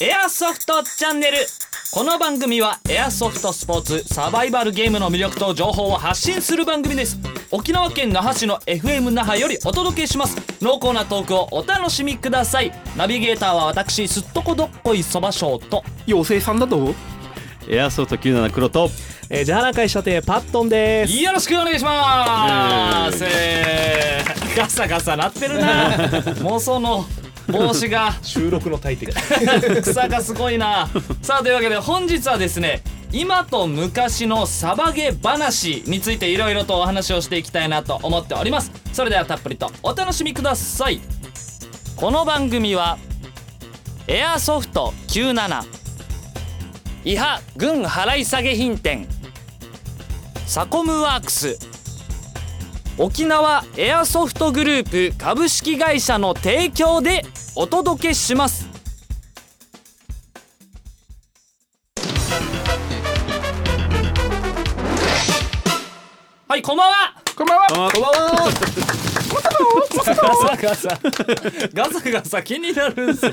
エアソフトチャンネル。この番組はエアソフトスポーツサバイバルゲームの魅力と情報を発信する番組です。沖縄県那覇市の FM 那覇よりお届けします。濃厚なトークをお楽しみください。ナビゲーターは私すっとこどっこいそばしょうと。妖精さんだと？エアソフト97黒と。えー、じゃあな会社亭パットンです。よろしくお願いします、えーガサガサなってるな。妄想の帽子が。収録の大敵。草がすごいな。さあというわけで本日はですね今と昔のサバゲ話についていろいろとお話をしていきたいなと思っております。それではたっぷりとお楽しみください。この番組はエアソフト97伊波軍払い下げ品店サコムワークス沖縄エアソフトグループ株式会社の提供でお届けします。はいこんばんは。こんばんは。こんばんはガサガサ。ガサガサ気になるんすよ。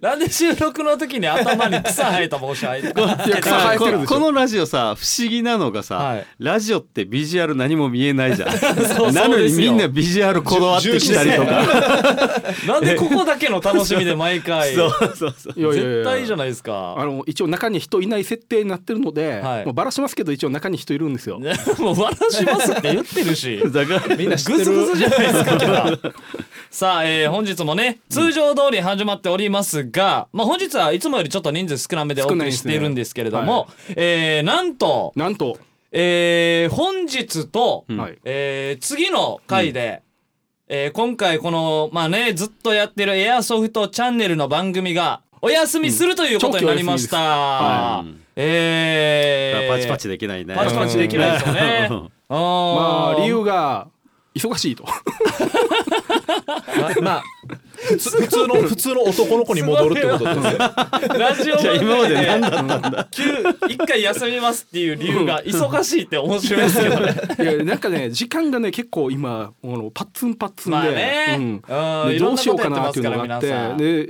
なんで収録の時に頭に草生えた帽子入って。いや草生えてるでしょ。このラジオさ不思議なのがさ、はい。ラジオってビジュアル何も見えないじゃん。そうなのにみんなビジュアルこだわってきたりとか。なんでここだけの楽しみで毎回。そうそうそう絶対いいじゃないですか。あの一応中に人いない設定になってるので、はい。もうバラしますけど一応中に人いるんですよ。ね もう笑しますって言ってるし。だからみんな知ってる。グズグズじゃないですかさあ、えー本日もね通常通り始まっておりますが、まあ本日はいつもよりちょっと人数少なめでお送りしているんですけれども、えーなんと、なんと、えー本日と、うん。はい、えー次の回で、えー今回このまあねずっとやってるエアソフトチャンネルの番組まお休みするということになりました、はいえーパチパチできないね。パチパチできないですよね。まー。あ理由が忙しいと。ままあ普通普通の普通の男の子に戻るってことですよ。ラジオじゃあ今まで何だったんだ？急一回休みますっていう理由が忙しいって面白いですけどね。いやなんかね時間がね結構今あのパッツンパッツンで、まあね。うん。でどうしようかなこっていうのがあって。で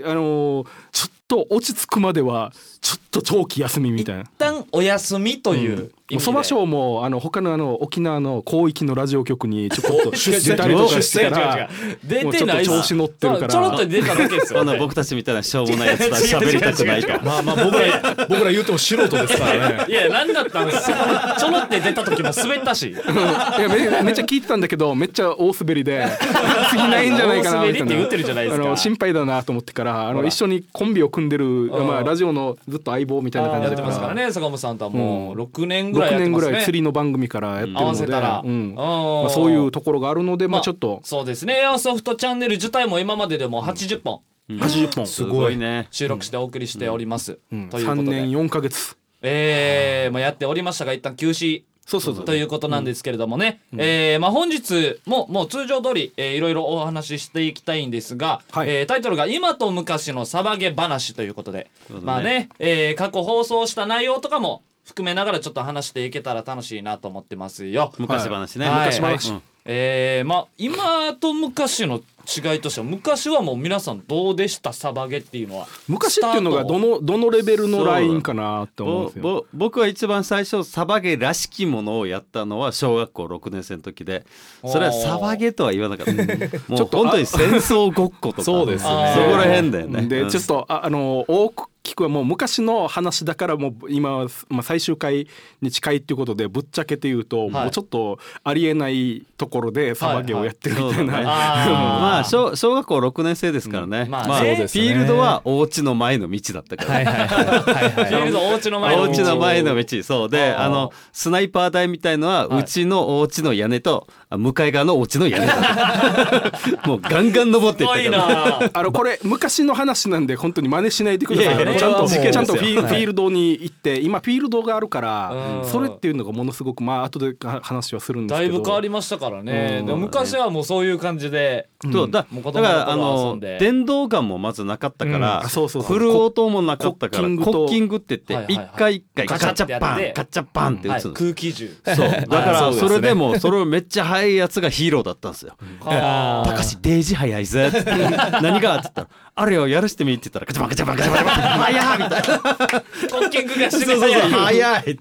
あのーちょっと落ち着くまではちょっと長期休みみたいな。一旦お休みという意味で、そば賞もあの他のあの沖縄の広域のラジオ局にちょこっと 出出たりとかしてから出てないもうちょっと調子乗ってるから。ちょろっと出ただけで僕たちみたいなしょうもないやつとは喋りたくないから まあまあ僕ら僕ら言うても素人ですからね。いや何だったんですかちょろって出た時も滑ったし。いやめめっちゃ聞いてたんだけどめっちゃ大滑りで 次ないんじゃないかな大滑みたいな。りってあの心配だなと思ってからあの一緒にコンビを組んでる、まあ、ラジオのずっと相棒みたいな感じでやってますからね坂本さんとはもう。6年ぐらい6やってますね。年ぐらい釣りの番組からやってるので、合わせたら。うん。あまあ、そういうところがあるので、まあ、まあちょっと。そうですね。エアソフトチャンネル自体も今まででも80本。80本、すごいね。収録してお送りしております、うん、ということ3年で4か月。えーまあ、やっておりましたが一旦休止。そうそうそう。ということなんですけれどもね、えーまあ、本日ももう通常通り、えーいろいろお話ししていきたいんですが、はい。えータイトルが「今と昔のサバゲ話」ということで、ね。まあね、えー過去放送した内容とかも含めながらちょっと話していけたら楽しいなと思ってますよ。昔話ね、はい。昔話、はい。えーまあ今と昔の違いとしては昔はもう皆さんどうでした？サバゲっていうのは。昔っていうのがどのどのレベルのラインかなって思うんぼですよ。ぼ僕は一番最初サバゲらしきものをやったのは小学校6年生の時で。それはサバゲとは言わなかった。もうちょっと本当に戦争ごっことか。そうですね。そこら辺だよね。でうん。ちょっとああの大きくはもう昔の話だからもう今は、まあ、最終回に近いっていうことでぶっちゃけて言うと、もうちょっとありえないところでサバゲをやってるみたいな、はい。はい まあ小小学校6年生ですからね、うん。まあまあそうフですね。ィールドはお家の前の道だったから、はいはいはいはい。フィールドお家の前のお家の前の道。そう。であのスナイパー台みたいのははい。うちのお家の屋根とあ向かい側のお家の屋根だ。もうガンガン登っていったから。な。あのこれ昔の話なんで本当に真似しないでください。いやいやあのちゃんとちゃんとフィーはい。フィールドに行って今フィールドがあるからうん。それっていうのがものすごくまあ後で話はするんですけど。だいぶ変わりましたからね。うん。でも昔はもうそういう感じでそうだもう子だからあ供の電動ガンもまずなかったから、うん。あそうそうそう。フルオートもなかったからコッキングとコッキングって言って一回一回ガガチャパンガチャパンってはい撃つの、空気銃。そう。だからそれでもそれをめっちゃ速いやつがヒーローだったんですよ。たかしデージ速いぜ。っ て何がって言ったらあれよやらしてみって言ったらガチャバンガチャバンガチャバン早いみたいなコッキングがして早い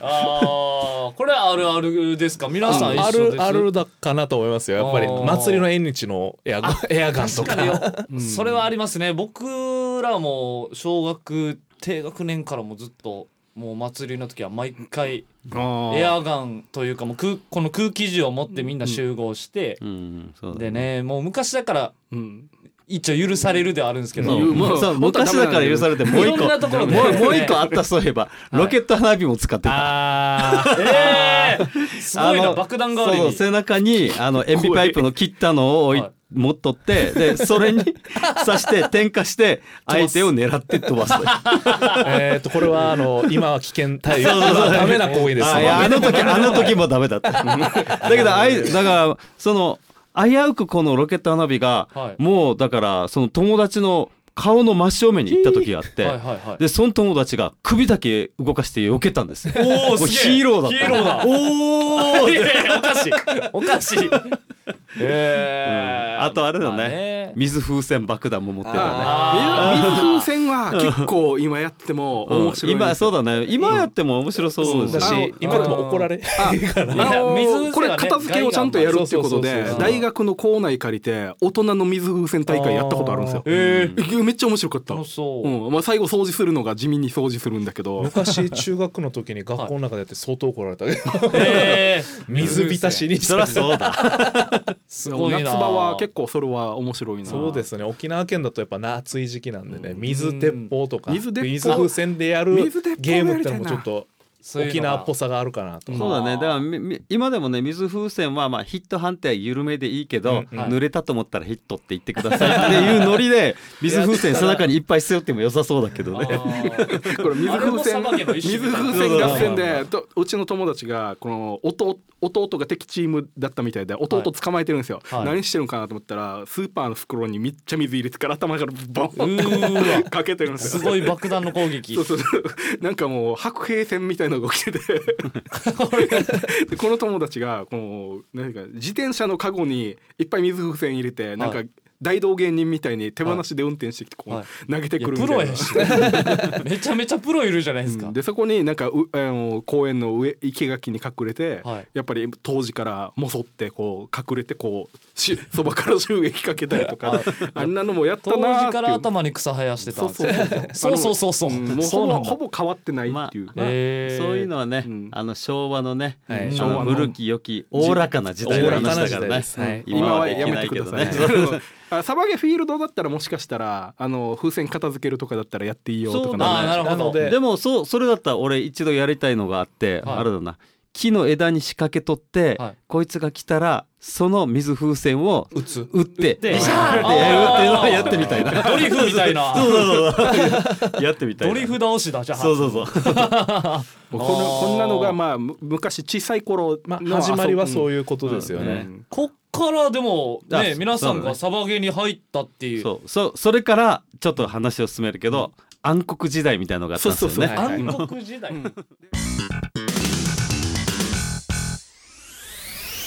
ああこれあるあるですか皆さん一あるあるだかなと思いますよやっぱり祭りの縁日のエアガンエアガンとかそれはありますね僕らも小学低学年からもずっともう祭りの時は毎回エアガンというかもう空この空気銃を持ってみんな集合して、でねもう昔だからうん。一応許されるではあるんですけど、もうそう昔だから許されてもう一いろんなところで。個もうもう一個あったそういえば。ロケット花火も使ってた。あー。えー、すごいな爆弾代わりに。そう背中にあの塩ビパイプの切ったのを置いはい持っとって でそれに 刺して点火して相手を狙って飛ばす。というえっとこれはあの今は危険対応。ダメな行為です。あの時あの時もダメだった。だけどあいだからその危うくこのロケット花火が、はい。もうだからその友達の顔の真正面に行った時があって、はいはいはい。でその友達が首だけ動かして避けたんですよ。おおヒーローだった。ヒーローだ。おおおかしい。おかしい。えーあとあれだね,、まあね。水風船爆弾も持ってるよね。あ水風船は結構今やってもうん。面白い今そうだね。今やっても面白そうだだし、あのし今でも怒られこれ片付けをちゃんとやるっていうことで大学の校内借りて大人の水風船大会やったことあるんですよ。ーえー、えめっちゃ面白かった。う、うん。まあ、最後掃除するのが地味に掃除するんだけど。昔中学の時に学校の中でやって相当怒られた。えー、水浸しにそりゃそうだ。すごいな。夏場は結構それは面白いな。そうですね。沖縄県だとやっぱ夏い時期なんでね。水鉄砲とか水風船でやるゲームってのもちょっと沖縄っぽさがあるかなと。そうだね。だから今でもね水風船はまあヒット判定は緩めでいいけど、うんうん。濡れたと思ったらヒットって言ってくださいっていうノリで水風船背中にいっぱい背負っても良さそうだけどね。これ水風船水風船合戦でとうちの友達がこの弟弟が敵チームだったみたいで弟捕まえてるんですよ、はい。何してるんかなと思ったらスーパーの袋にめっちゃ水入れてから頭からボンうーわ。かけてるんですよ。すごい爆弾の攻撃。そうそうそう。なんかもう白兵戦みたいなの動きでこの友達がこう何か自転車のカゴにいっぱい水風船入れてなんかはい。大道芸人みたいに手放しで運転してきてこはう投げてくるみたいな。プロやし。めちゃめちゃプロいるじゃないですか、うん。でそこになんかうあの公園の上生垣に隠れて、はい。やっぱり当時からもそってこう隠れてこうしそばから収益かけたりとかあんなのもやった当なーっていう。時から頭に草生やしてたんですよ。そうそうそう。そうもうほぼほぼ変わってないっていう、まあへー。そういうのはね、うん。あの昭和のね、昭和の古き良きおおらかな時代の話だからおおらかな時代ね。今はやめてできないけどください。ね。あサバゲフィールドだったらもしかしたらあの風船片付けるとかだったらやっていいよとかなるほど。なのででもそうそれだったら俺一度やりたいのがあって、はい。あれだな木の枝に仕掛けとって、はい。こいつが来たらその水風船を打つ。打ってて。ビシャー。ってやるっていうのをやってみたいな。ドリフみたいな。そうそうそう。やってみたいな。ドリフ倒しだじゃあ。そうそうそう。このこんなのがまあむ昔小さい頃始まりはそういうことですよね。うん。こっからでもあね皆さんがサバゲーに入ったっていう。そう。そそれからちょっと話を進めるけど、暗黒時代みたいのがあったんですよね。そうそうそう。はい暗黒時代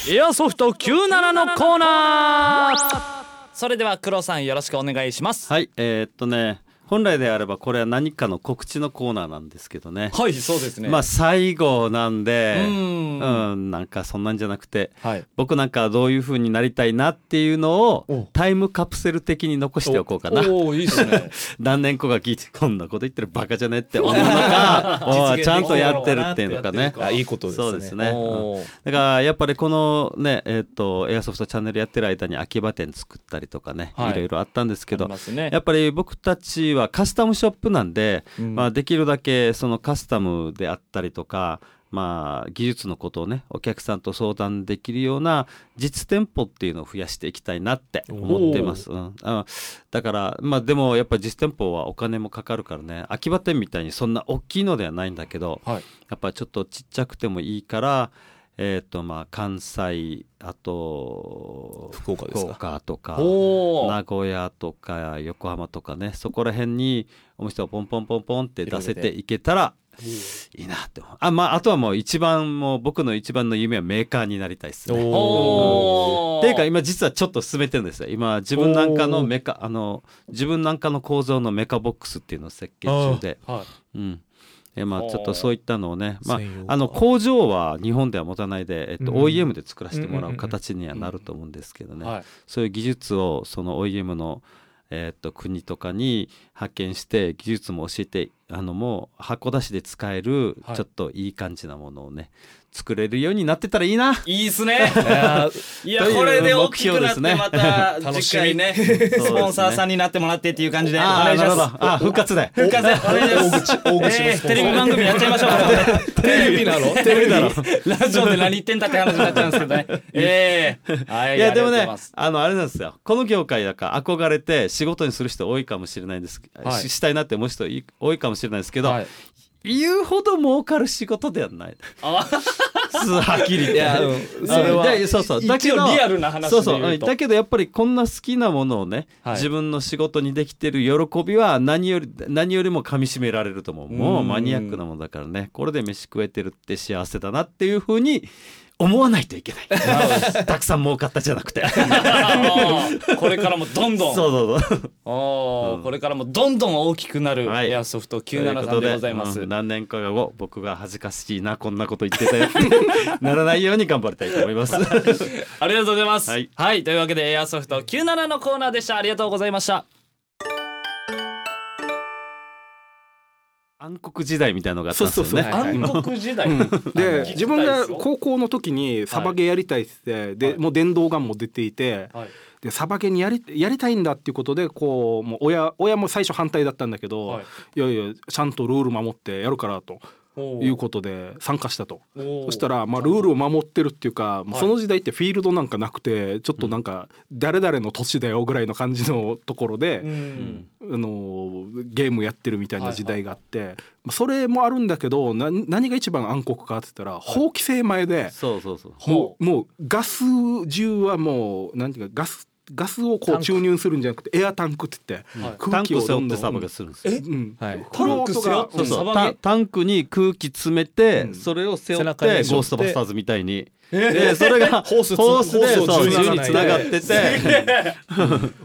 エアソフト97のコーナー。それでは黒さんよろしくお願いします。はい、えーっとね本来であればこれは何かの告知のコーナーなんですけどね。はいそうですね。まあ最後なんで、うん。うん、なんかそんなんじゃなくて、はい。僕なんかどういう風になりたいなっていうのをおタイムカプセル的に残しておこうかな。おおいいですね。何年後か聞いてこんなこと言ってるバカじゃねって思う。のかちゃんとやってるっていうのかね。あいいことですね。そうですね。う。ん。だからやっぱりこのねえっ、とエアソフトチャンネルやってる間に秋葉店作ったりとかね、はい。いろいろあったんですけどね。やっぱり僕たちはカスタムショップなんで、うん。まあ、できるだけそのカスタムであったりとか、まあ、技術のことをねお客さんと相談できるような実店舗っていうのを増やしていきたいなって思ってます。うん、あだからまあでもやっぱ実店舗はお金もかかるからね秋葉店みたいにそんな大きいのではないんだけどはい。やっぱちょっとちっちゃくてもいいから、えっ、とまあ関西あと福岡ですか？福岡とか名古屋とか横浜とかねそこら辺にお店をポンポンポンポンって出せていけたらいいなって思う。あまああとはもう一番もう僕の一番の夢はメーカーになりたいですね。おおっていうか今実はちょっと進めてるんですよ。今自分なんかのメカあの自分なんかの構造のメカボックスっていうのを設計中で。はい。うんえまあちょっとそういったのをね、まああの工場は日本では持たないで、えっと、うん。OEM で作らせてもらう形にはなると思うんですけどね、はいそういう技術をその OEM の、えっと国とかに派遣して技術も教えてあのもう箱出しで使えるはい。ちょっといい感じなものをね作れるようになってたらいいな。いいっすね。いやこれで大きくなって目標ですね。また次回ね スポンサーさんになってもらってっていう感じでおあ願いします。ーなるほど。あ復活で。復活 でお願いしますえーテレビ番組やっちゃいましょう。テレビなの？テレビだろ。ラジオで何言ってんだって話になっちゃうんですけどね。ええはいいやでもねあのあれなんですよ。この業界だから憧れて仕事にする人多いかもしれないんです、はい。ししたいなって思う人い多いかもしれないですけど、はい。言うほど儲かる仕事ではない。あ。はっきり言って。いやうん。それはでそうそう。だけどリアルな話でそうそう。だけどやっぱりこんな好きなものをね、はい。自分の仕事にできてる喜びは何より何よりも噛みしめられると思う。もうマニアックなものだからね。これで飯食えてるって幸せだなっていうふうに思わないといけない。たくさん儲かったじゃなくて。これからもどんどん。そうそうそう。おーうん。これからもどんどん大きくなるはい。エアソフトというこ97さんとでございます、うん何年か後僕が恥ずかしいなこんなこと言ってたよ ならないように頑張りたいと思います。ありがとうございます。ははい。い、というわけでエアソフト97のコーナーでした。ありがとうございました。暗黒時代みたいなのがあったんですよね。そうそうそう。はい暗黒時代。うん。で自分が高校の時にサバゲーやりたいってで、はい。もう電動ガンも出ていてはい。でサバゲーにやりやりたいんだっていうことでこうもう親親も最初反対だったんだけど、はい。い、やいやちゃんとルール守ってやるからということで参加したと。そしたらまあルールを守ってるっていうか、その時代ってフィールドなんかなくてちょっとなんか誰々の年だよぐらいの感じのところで、うん。あのゲームやってるみたいな時代があって、まあそれもあるんだけどな何が一番暗黒かって言ったら、法規制前でそうそうそう。もうもうガス銃はもうなんていうかガスガスをこタンクう注入するんじゃなくてエアタンクって言って、空気をク背負ってサバがするんですよ。うん。はい。タンク背負ってタタンクに空気詰めて、うん。それを背負って背中に背負って。ゴーストバスターズみたいに、でそれが ホースつホースでホースをそう銃につながってて。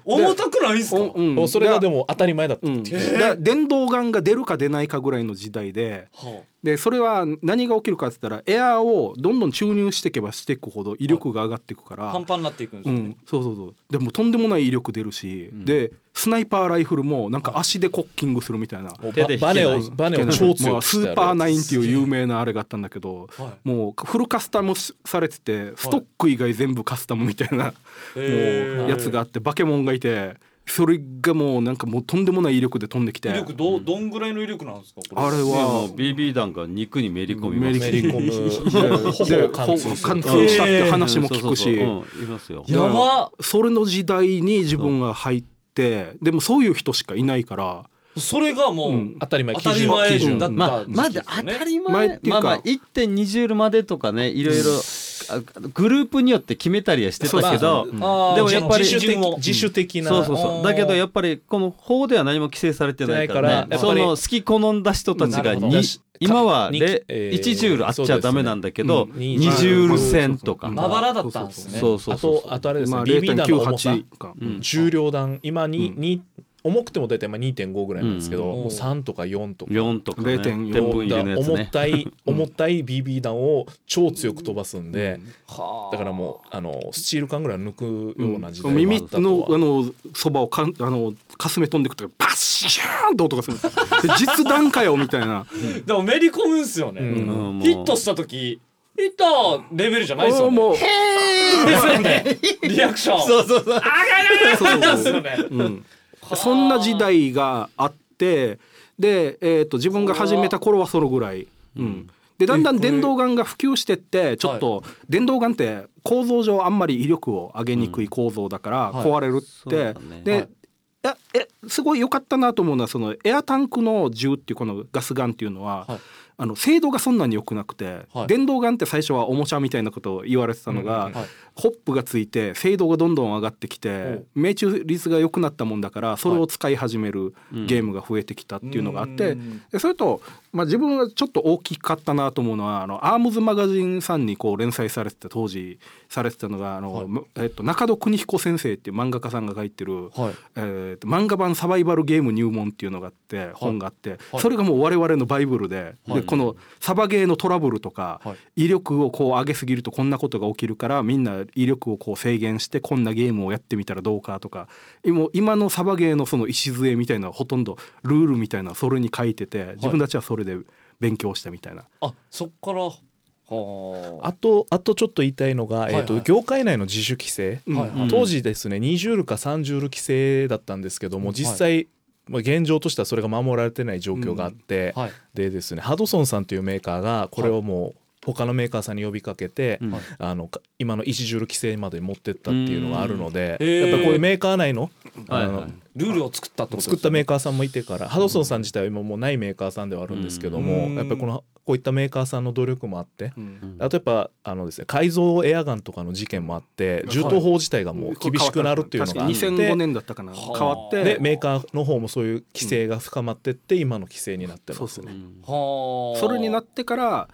重たくないんすか？それがでも当たり前だったうん、っていう。だ電動ガンが出るか出ないかぐらいの時代ではでそれは何が起きるかって言ったらエアーをどんどん注入していけばしていくほど威力が上がっていくから、あパンパンになっていくんですよね。うん。、そうそうそう。でもとんでもない威力出るし、でスナイパーライフルもなんか足でコッキングするみたいな。ババネをバネを超強まあくスーパーナインっていう有名なあれがあったんだけど、はもうフルカスタムされててストック以外全部カスタムみたいな、へー。もうやつがあってバケモンがいてそれがもうなんかもうとんでもない威力で飛んできて。威力どうどんぐらいの威力なんですか？これ。あれもはう BB 弾が肉にめり込みます。めめり込むほでぼ貫通したって話も聞くし、やば。それの時代に自分が入ってでもそういう人しかいないから。それがもう、うん。当たり前。当たり前基準だったまあ、まだ当ですよねたり前前っていうか。まあまあ1.2ジュールまでとかねいろいろあグループによって決めたりはしてたけど、まあでもやっぱり自主自主的な。そうそうそあー。うだけどやっぱりこの法では何も規制されてないからねその好き好んだ人たちが今はにレえー1ジュールあっちゃダメなんだけど、ね。2ジュール線とか、うんまばらだったんですね。そうそうあそう。とあとあれですねまあ BB 弾の重さ0.98か、うん。重量弾今に、うん。に重くても大体まあ2.5ぐらいなんですけど、うんもう3とか4とか4とかね0.4天分入れのやつ重ねたい重たい BB 弾を超強く飛ばすんで、はあだからもうあのスチール缶ぐらい抜くような時代耳もあったとはのあのそばをかんあのかすめ飛んでくとパッシューンと音がする実弾かよみたいな でもめり込むんすよね。うんうんもうヒットした時ヒットレベルじゃないですよね。もうですよね。リアクション。そうそうそう。あががですよね。うん、そんな時代があってで、えー、と自分が始めた頃はそのぐらい。うん。でだんだん電動ガンが普及してってちょっと電動ガンって構造上あんまり威力を上げにくい構造だからはい。壊れるって、そうだね。で、はい。えすごい良かったなと思うのはそのエアタンクの銃っていうこのガスガンっていうのは、はいあの精度がそんなに良くなくて、はい。電動ガンって最初はおもちゃみたいなことを言われてたのが、うんうんはい。ホップがついて精度がどんどん上がってきて命中率が良くなったもんだからそれを使い始めるゲームが増えてきたっていうのがあって、それと、まあ、自分がちょっと大きかったなと思うのはあのアームズマガジンさんにこう連載されてた当時されてたのがあの、はい。むえっと、中戸邦彦先生っていう漫画家さんが書いてる、はい。えーと漫画版サバイバルゲーム入門っていうのがあって、本があって、はい。それがもう我々のバイブルで,、はい。でこのサバゲーのトラブルとか、はい。威力をこう上げすぎるとこんなことが起きるからみんな威力をこう制限してこんなゲームをやってみたらどうかとか。今今のサバゲーのその礎みたいなほとんどルールみたいなそれに書いてて自分たちはそれで勉強したみたいな。あそっから。はあ。とあとちょっと言いたいのが、えーとはい。はい業界内の自主規制、うん。はいはい。当時ですね20ルか30ルール規制だったんですけども実際、まあ、現状としてはそれが守られてない状況があって、はい。でですねハドソンさんというメーカーがこれをもう他のメーカーさんに呼びかけて、うん。あのか今の1ジュール規制まで持ってったっていうのがあるので、やっぱりこういうメーカー内のあの、はい。はいルールを作ったってこと作ったメーカカーさんもいてからハドソンさん自体は今もうないメーカーさんではあるんですけども、うん。やっぱりこのこういったメーカーさんの努力もあって、うん。あとやっぱあのですね改造エアガンとかの事件もあって銃刀法自体がもう厳しくなるっていうのがあって、確か2005年だったかな。はあ変わって。でメーカーの方もそういう規制が深まってって今の規制になってます。すね。はあそれになってから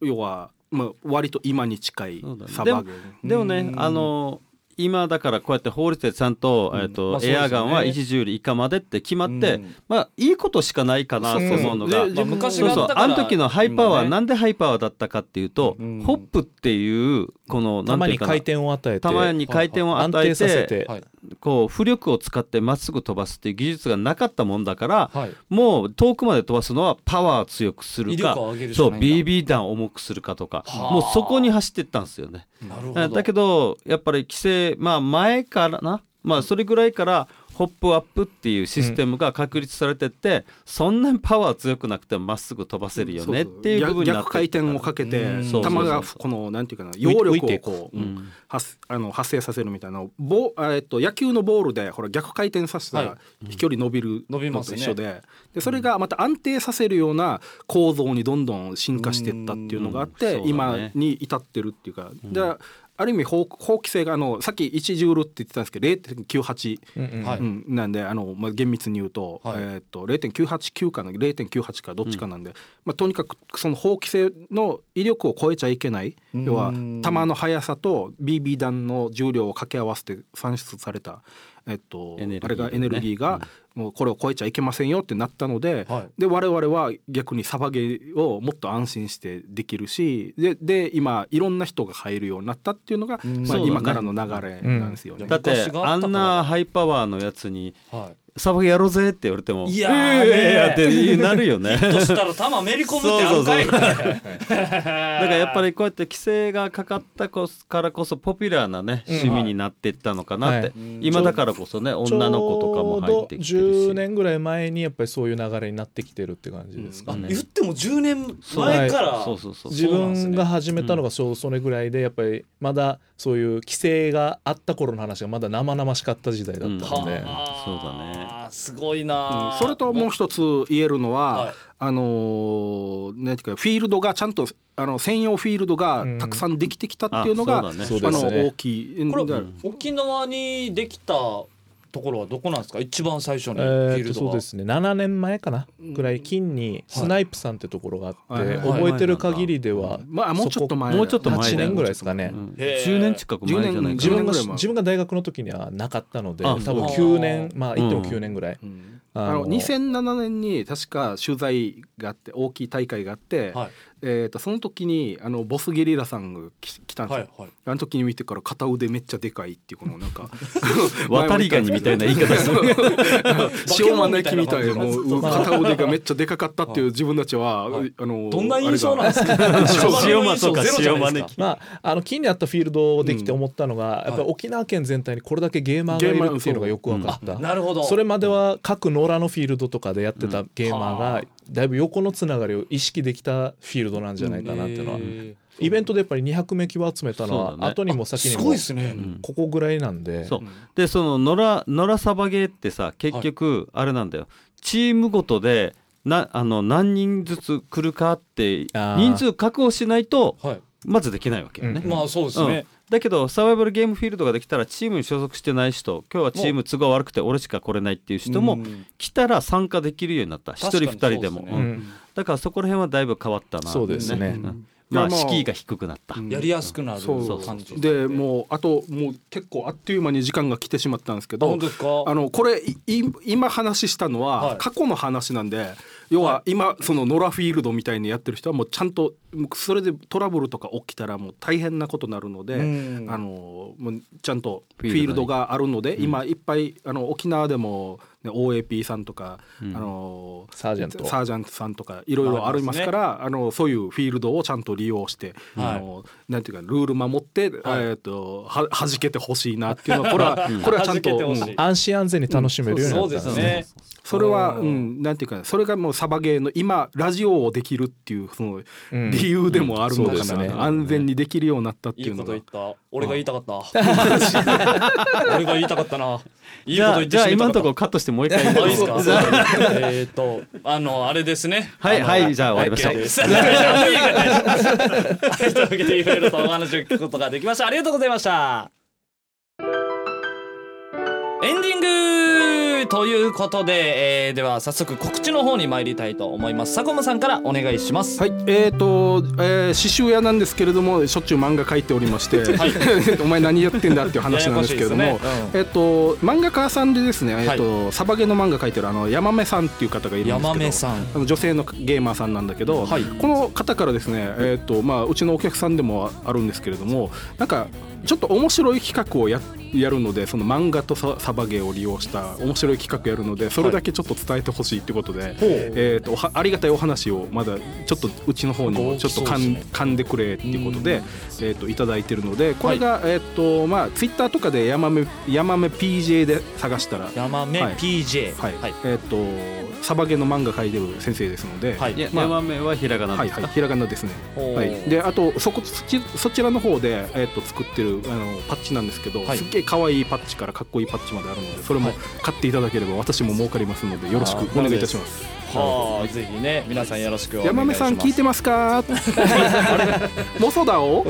要は、まあ、割と今に近いサバゲーでもねうん。あの今だからこうやって法律でちゃんと,、えっまとあそうですよね。エアガンは1ジュール以下までって決まって、うん。まあいいことしかないかなと思うのが、そうまあ昔そうそう。があの時のハイパワー、なんでハイパワーだったかっていうと、うん。ホップっていうこのたなんていうかなまに回転を与えてたまに回転を与え安定させてて、はい。こう浮力を使ってまっすぐ飛ばすっていう技術がなかったもんだから、はい。もう遠くまで飛ばすのはパワーを強くするか威力を上げるしそう BB 弾を重くするかとかはあ。もうそこに走ってったんですよね。なるほど。だけどやっぱり規制まあ前からなまあそれぐらいからホップアップっていうシステムが確立されてって、そんなにパワー強くなくてもまっすぐ飛ばせるよねっていう部分になって逆回転をかけて球がこのなんていうかな揚力をこう、う。うん。ん発あの発生させるみたいなボあえっと野球のボールでほら逆回転させたはい。ら飛距離伸びる伸びのますね。と一緒で,、でそれがまた安定させるような構造にどんどん進化していったっていうのがあって、ね。今に至ってるっていうか、である意味法法規制があのさっき1ジュールって言ってたんですけど0.98うんなんであの、まあ、厳密に言うと,、はい。えー、と0.989かな0.98かどっちかなんで、まあ、とにかくその法規制の威力を超えちゃいけない。うん。要は弾の速さと BB 弾の重量を掛け合わせて算出された、えっとあれがエネルギーが、もうこれを超えちゃいけませんよってなったので,、はい。で我々は逆にサバゲーをもっと安心してできるしでで今いろんな人が入るようになったっていうのが、うんまあ、今からの流れなんですよね。うん。だ。ってあんなハイパワーのやつにはサバゲーやろうぜって言われてもいやーねえーってなるよね。いとしたら弾めり込むってあるかいだ からやっぱりこうやって規制がかかったこからこそポピュラーなね趣味になっていったのかなって、はい。今だからこそね女の子とかも入ってきてちょうど10るし年ぐらい前にやっぱりそういう流れになってきてるって感じですかあね。言っても10年前からそう。そう。そう自分が始めたのがそうそれぐらいでやっぱりまだそういう規制があった頃の話がまだ生々しかった時代だったので、はあそうだねあーすごいなー。それともう一つ言えるのは、はい。あのーなんていうかフィールドがちゃんとあの専用フィールドがたくさんできてきたっていうのが、うん。あね。あの大きい。これだ沖縄にできたところはどこなんですか？一番最初にフえィールそうですね。7年前かな？ぐらい金にスナイプさんってところがあって、覚えてる限りでは、まあもうちょっと前もうちょっと前8年ぐらいですかね。うん。へー。10年近く前じゃない自分が10年ぐらい前。自分が大学の時にはなかったのであ多分そう。9年まあ言っても9年ぐらい、うん。ああの2007年に確か取材があって大きい大会があって、はいえー、とその時にあのボスゲリラさんが来来たんですよ、はいはい。あの時に見てから片腕めっちゃでかいっていうこのなんか 渡りガニみたいな言い方する。塩招きみたいな もうまあ片腕がめっちゃでかかったっていう 自分たちは、はい。あのどんな印象なんですか？塩間とか塩招きまあ、あの金にあったフィールドをできて思ったのが、やっぱり沖縄県全体にこれだけゲーマーがいるっていうのがよく分かった、なるほどそれまでは各野良のフィールドとかでやってたゲーマーがだいぶ横のつながりを意識できたフィールドなんじゃないかなっていうのは、へイベントでやっぱり200名規模集めたのは後にもー先にもすごいですね。ん。ここぐらいなんで、そう。でその野良野良サバゲーってさ結局あれなんだよ。チームごとでなあの何人ずつ来るかって人数確保しないとはいまずできないわけよね。うんまあそうですうん。ね、だけどサバイバルゲームフィールドができたらチームに所属してない人今日はチーム都合悪くて俺しか来れないっていう人もうん。来たら参加できるようになった。一人二人でも。ね。うん。だからそこら辺はだいぶ変わったなそうですね。ん。まあ敷居が低くなった、うん。やりやすくなるそう感じでもうあともう結構あっという間に時間が来てしまったんですけどあ本当ですか？あのこれ今話したのははい。過去の話なんで、要は今そのノラフィールドみたいにやってる人はもうちゃんとそれでトラブルとか起きたらもう大変なことになるので、うん。あのもうちゃんとフフィールドがあるので、今いっぱいあの沖縄でも、ね、OAP さんとか、あのサージャント。サージャントさんとかいろいろありますからあのそういうフィールドをちゃんと利用して、はい。あのなんていうかルール守って、はい。えー、とは弾けてほしいなっていうのはこれは これはちゃんと、安心安全に楽しめるようになそうったんですね。それは、ううんん、なんていうかそれがもうサバゲーの今ラジオをできるっていうそのうん。理由でもあるのかな、うんそうですね。安全にできるようになったっていいこいうのがと言った。俺が言いたかった。俺が言いたかったな。いいこと言ってじゃあ今のとこころカットしてもう一回。えっとあのあれですね。はいはいじゃあ終わりましょう。というわけでいろいろとお話を聞くことができました。ありがとうございました。エンディングということで、えーでは早速告知の方に参りたいと思います。佐久間さんからお願いします。はいえーと、えー、刺繍屋なんですけれどもしょっちゅう漫画描いておりまして、お前何やってんだっていう話なんですけれども、ややこしいですね。えっ、と漫画家さんでですね、えっ、とサバゲーの漫画描いてるあの山目さんっていう方がいるんですけど山目さん。あの女性のゲーマーさんなんだけど、はい。この方からですね、えーとまあ、うちのお客さんでもあるんですけれどもなんかちょっと面白い企画をややるのでその漫画とササバゲーを利用した面白い企画やるのでそれだけちょっと伝えてほしいってことで、えー、とありがたいお話をまだちょっとうちの方にもちょっと噛ん噛んでくれってい。うことで、えー、といただいてるのでこれが、えっ、とまあツイッターとかで山目山目 PJ で探したら山目はい。PJ はい、はい。えっ、とサバゲーの漫画描いてる先生ですので、はい。いやまあ山目はひらがなはいはい、ですかひらがなですね。はい、であとそこそちそちらの方で、えー、と作ってるあのパッチなんですけど、はい。すっげえ可愛いパッチからかっこいいパッチまであるのでそれもはい。買っていただければ私も儲かりますのでよろしくお願いいたします。はあぜひね皆さんよろしくお願いします。山目さん聞いてますか？モソダを？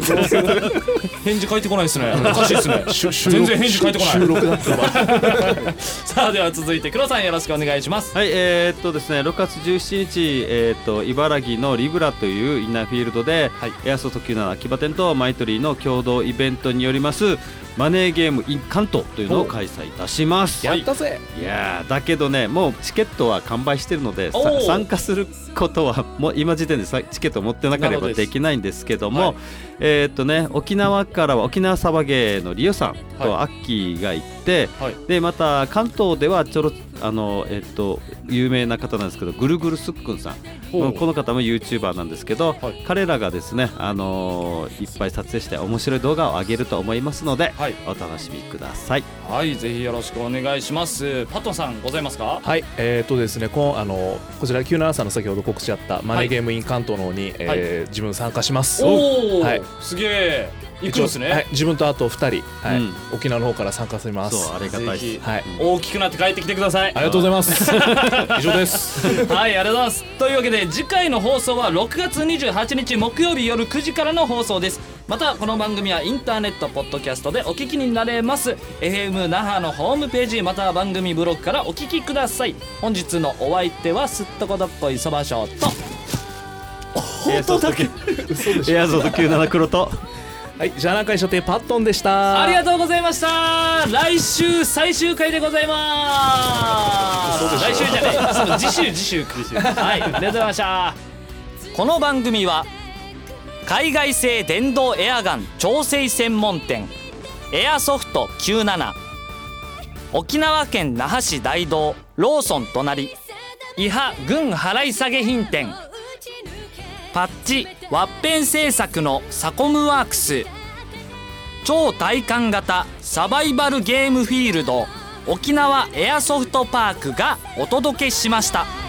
返事返ってこないですね。おかしいですね。全然返事返ってこない。収録だったわ。さあでは続いて黒さんよろしくお願いします。はいえーっとですね6月17日、えーっと茨城のリブラというインナーフィールドで、はい。エアソフト97秋葉店とマイトリーの共同イベントによりますマネーゲーム in 関東というのを開催いたします。やったぜ。い。やーだけどねもうチケットは完売してるので参加することはもう今時点でさチケット持ってなければできないんですけども、はい。えーっとね沖縄からは沖縄サバゲーのリオさんとはアッキーが行って、はいでまた関東ではちょろあのえっと有名な方なんですけどぐるぐるすっくんさん。この方も YouTuber なんですけど、はい。彼らがですねあのーいっぱい撮影して面白い動画を上げると思いますので、はい。お楽しみください。はいぜひよろしくお願いします。パトさんございますか？はいえー、とですねこんあのこちら97さんの先ほど告知あったマネーゲームイン関東の方に、えー自分参加します。おお、はい。すげえ行くんですね、はい、自分とあと2人、はいうん。沖縄の方から参加します。そうありがたいです。はい。大きくなって帰ってきてください。ありがとうございます。以上です。はいありがとうございます。というわけで次回の放送は6月28日木曜日夜9時からの放送です。またこの番組はインターネットポッドキャストでお聞きになれます。FM 那覇のホームページまたは番組ブログからお聞きください。本日のお相手はすっとこどっこ いそばしょうとエアソフトエアソフト97黒とはいじゃあ南海所定パットンでした。ありがとうございました。来週最終回でございます。来週じゃない。次週次週。はいありがとうございました。この番組は海外製電動エアガン調整専門店エアソフト97沖縄県那覇市大道ローソン隣伊波軍払い下げ品店パッチワッペン製作のサコムワークス超体感型サバイバルゲームフィールド沖縄エアソフトパークがお届けしました。